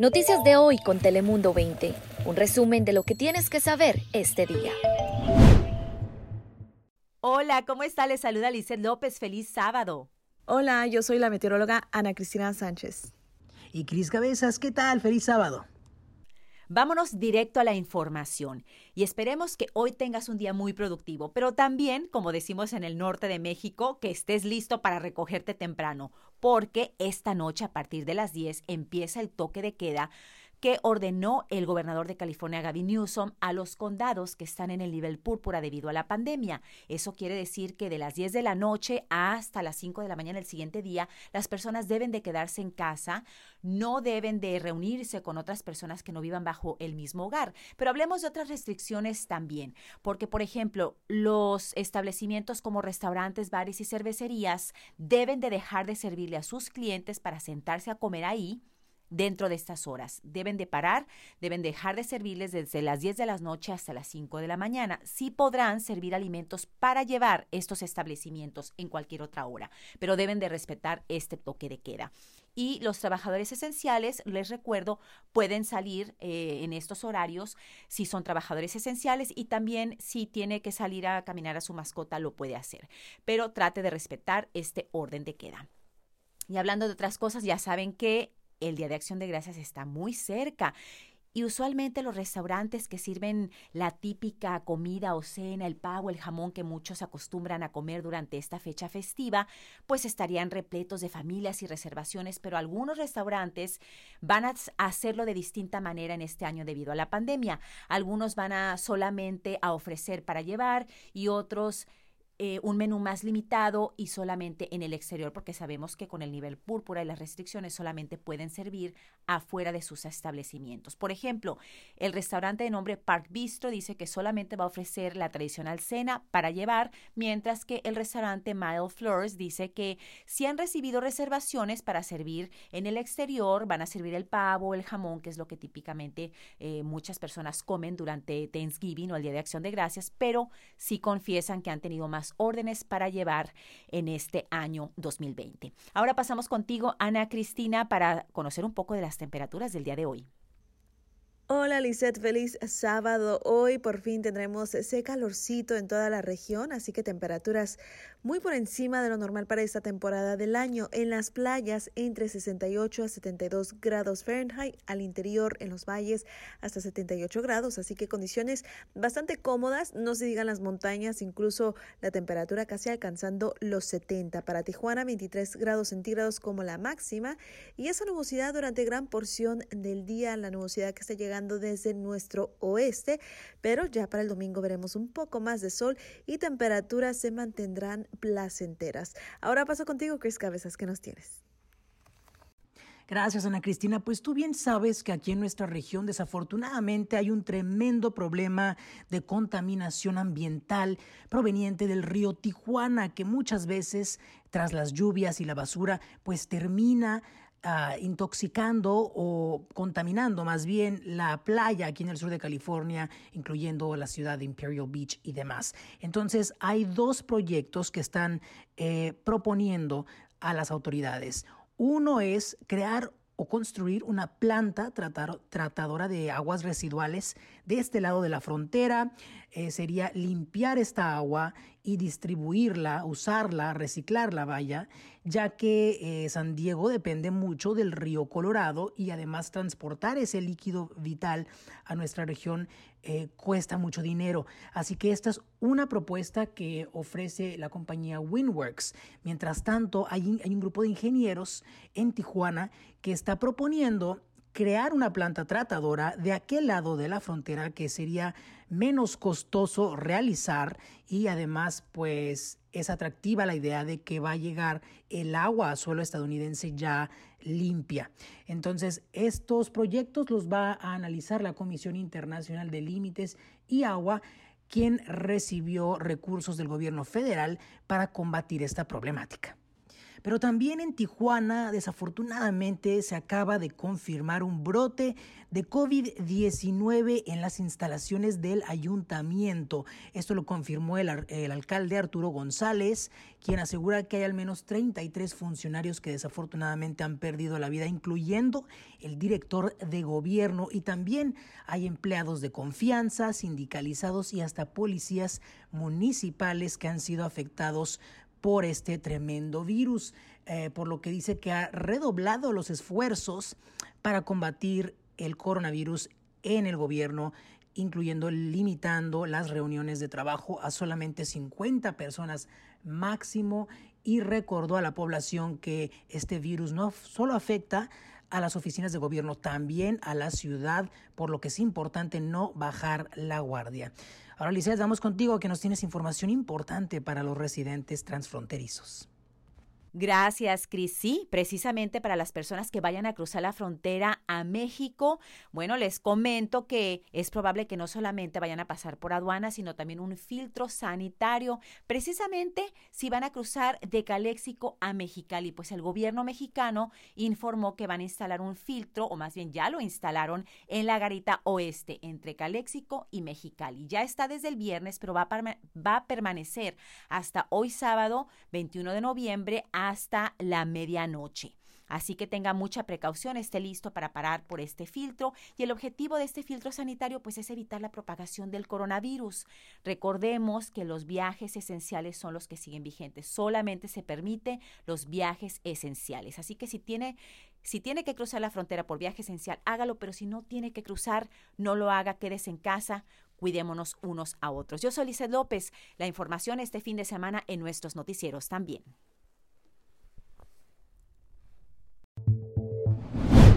Noticias de hoy con Telemundo 20. Un resumen de lo que tienes que saber este día. Hola, ¿cómo está? Les saluda Lizeth López. Feliz sábado. Hola, yo soy la meteoróloga Ana Cristina Sánchez. Y Cris Cabezas, ¿qué tal? Feliz sábado. Vámonos directo a la información y esperemos que hoy tengas un día muy productivo, pero también, como decimos en el norte de México, que estés listo para recogerte temprano, porque esta noche a partir de las 10 empieza el toque de queda que ordenó el gobernador de California, Gavin Newsom, a los condados que están en el nivel púrpura debido a la pandemia. Eso quiere decir que de las 10 de la noche hasta las 5 de la mañana el siguiente día, las personas deben de quedarse en casa, no deben de reunirse con otras personas que no vivan bajo el mismo hogar. Pero hablemos de otras restricciones también, porque por ejemplo, los establecimientos como restaurantes, bares y cervecerías deben de dejar de servirle a sus clientes para sentarse a comer ahí dentro de estas horas. Deben de parar, deben dejar de servirles desde las 10 de la noche hasta las 5 de la mañana. Sí podrán servir alimentos para llevar estos establecimientos en cualquier otra hora, pero deben de respetar este toque de queda. Y los trabajadores esenciales, les recuerdo, pueden salir eh, en estos horarios si son trabajadores esenciales y también si tiene que salir a caminar a su mascota, lo puede hacer. Pero trate de respetar este orden de queda. Y hablando de otras cosas, ya saben que el Día de Acción de Gracias está muy cerca. Y usualmente los restaurantes que sirven la típica comida o cena, el pavo, el jamón que muchos acostumbran a comer durante esta fecha festiva, pues estarían repletos de familias y reservaciones, pero algunos restaurantes van a hacerlo de distinta manera en este año debido a la pandemia. Algunos van a solamente a ofrecer para llevar y otros eh, un menú más limitado y solamente en el exterior, porque sabemos que con el nivel púrpura y las restricciones solamente pueden servir afuera de sus establecimientos. Por ejemplo, el restaurante de nombre Park Bistro dice que solamente va a ofrecer la tradicional cena para llevar, mientras que el restaurante Mile Floors dice que si han recibido reservaciones para servir en el exterior, van a servir el pavo, el jamón, que es lo que típicamente eh, muchas personas comen durante Thanksgiving o el Día de Acción de Gracias, pero sí confiesan que han tenido más órdenes para llevar en este año 2020. Ahora pasamos contigo, Ana Cristina, para conocer un poco de las temperaturas del día de hoy. Hola Lisette, feliz sábado. Hoy por fin tendremos ese calorcito en toda la región, así que temperaturas muy por encima de lo normal para esta temporada del año. En las playas entre 68 a 72 grados Fahrenheit, al interior en los valles hasta 78 grados, así que condiciones bastante cómodas, no se digan las montañas, incluso la temperatura casi alcanzando los 70. Para Tijuana 23 grados centígrados como la máxima y esa nubosidad durante gran porción del día, la nubosidad que está desde nuestro oeste, pero ya para el domingo veremos un poco más de sol y temperaturas se mantendrán placenteras. Ahora paso contigo, Chris Cabezas, ¿qué nos tienes? Gracias, Ana Cristina. Pues tú bien sabes que aquí en nuestra región desafortunadamente hay un tremendo problema de contaminación ambiental proveniente del río Tijuana, que muchas veces tras las lluvias y la basura, pues termina Ah, intoxicando o contaminando más bien la playa aquí en el sur de California, incluyendo la ciudad de Imperial Beach y demás. Entonces hay dos proyectos que están eh, proponiendo a las autoridades. Uno es crear o construir una planta tratadora de aguas residuales de este lado de la frontera. Eh, sería limpiar esta agua y distribuirla, usarla, reciclarla, vaya, ya que eh, San Diego depende mucho del río Colorado y además transportar ese líquido vital a nuestra región eh, cuesta mucho dinero. Así que esta es una propuesta que ofrece la compañía Winworks. Mientras tanto, hay un grupo de ingenieros en Tijuana que está proponiendo crear una planta tratadora de aquel lado de la frontera que sería menos costoso realizar y además pues es atractiva la idea de que va a llegar el agua a suelo estadounidense ya limpia. Entonces, estos proyectos los va a analizar la Comisión Internacional de Límites y Agua, quien recibió recursos del gobierno federal para combatir esta problemática. Pero también en Tijuana, desafortunadamente, se acaba de confirmar un brote de COVID-19 en las instalaciones del ayuntamiento. Esto lo confirmó el, el, alcalde Arturo González, quien asegura que hay al menos 33 funcionarios que desafortunadamente han perdido la vida, incluyendo el director de gobierno y también hay empleados de confianza, sindicalizados y hasta policías municipales que han sido afectados por este tremendo virus, eh, por lo que dice que ha redoblado los esfuerzos para combatir el coronavirus en el gobierno, incluyendo limitando las reuniones de trabajo a solamente 50 personas máximo y recordó a la población que este virus no solo afecta a las oficinas de gobierno, también a la ciudad, por lo que es importante no bajar la guardia. Ahora, Licea, vamos contigo que nos tienes información importante para los residentes transfronterizos. Gracias, Cris. Sí, precisamente para las personas que vayan a cruzar la frontera a México, bueno, les comento que es probable que no solamente vayan a pasar por aduana, sino también un filtro sanitario, precisamente si van a cruzar de Caléxico a Mexicali, pues el gobierno mexicano informó que van a instalar un filtro, o más bien ya lo instalaron en la garita oeste entre Caléxico y Mexicali. Ya está desde el viernes, pero va a, va a permanecer hasta hoy sábado 21 de noviembre hasta la medianoche. Así que tenga mucha precaución, esté listo para parar por este filtro y el objetivo de este filtro sanitario pues es evitar la propagación del coronavirus. Recordemos que los viajes esenciales son los que siguen vigentes, solamente se permite los viajes esenciales. Así que si tiene si tiene que cruzar la frontera por viaje esencial, hágalo, pero si no tiene que cruzar, no lo haga, quédese en casa, cuidémonos unos a otros. Yo soy Lizeth López, la información este fin de semana en nuestros noticieros también.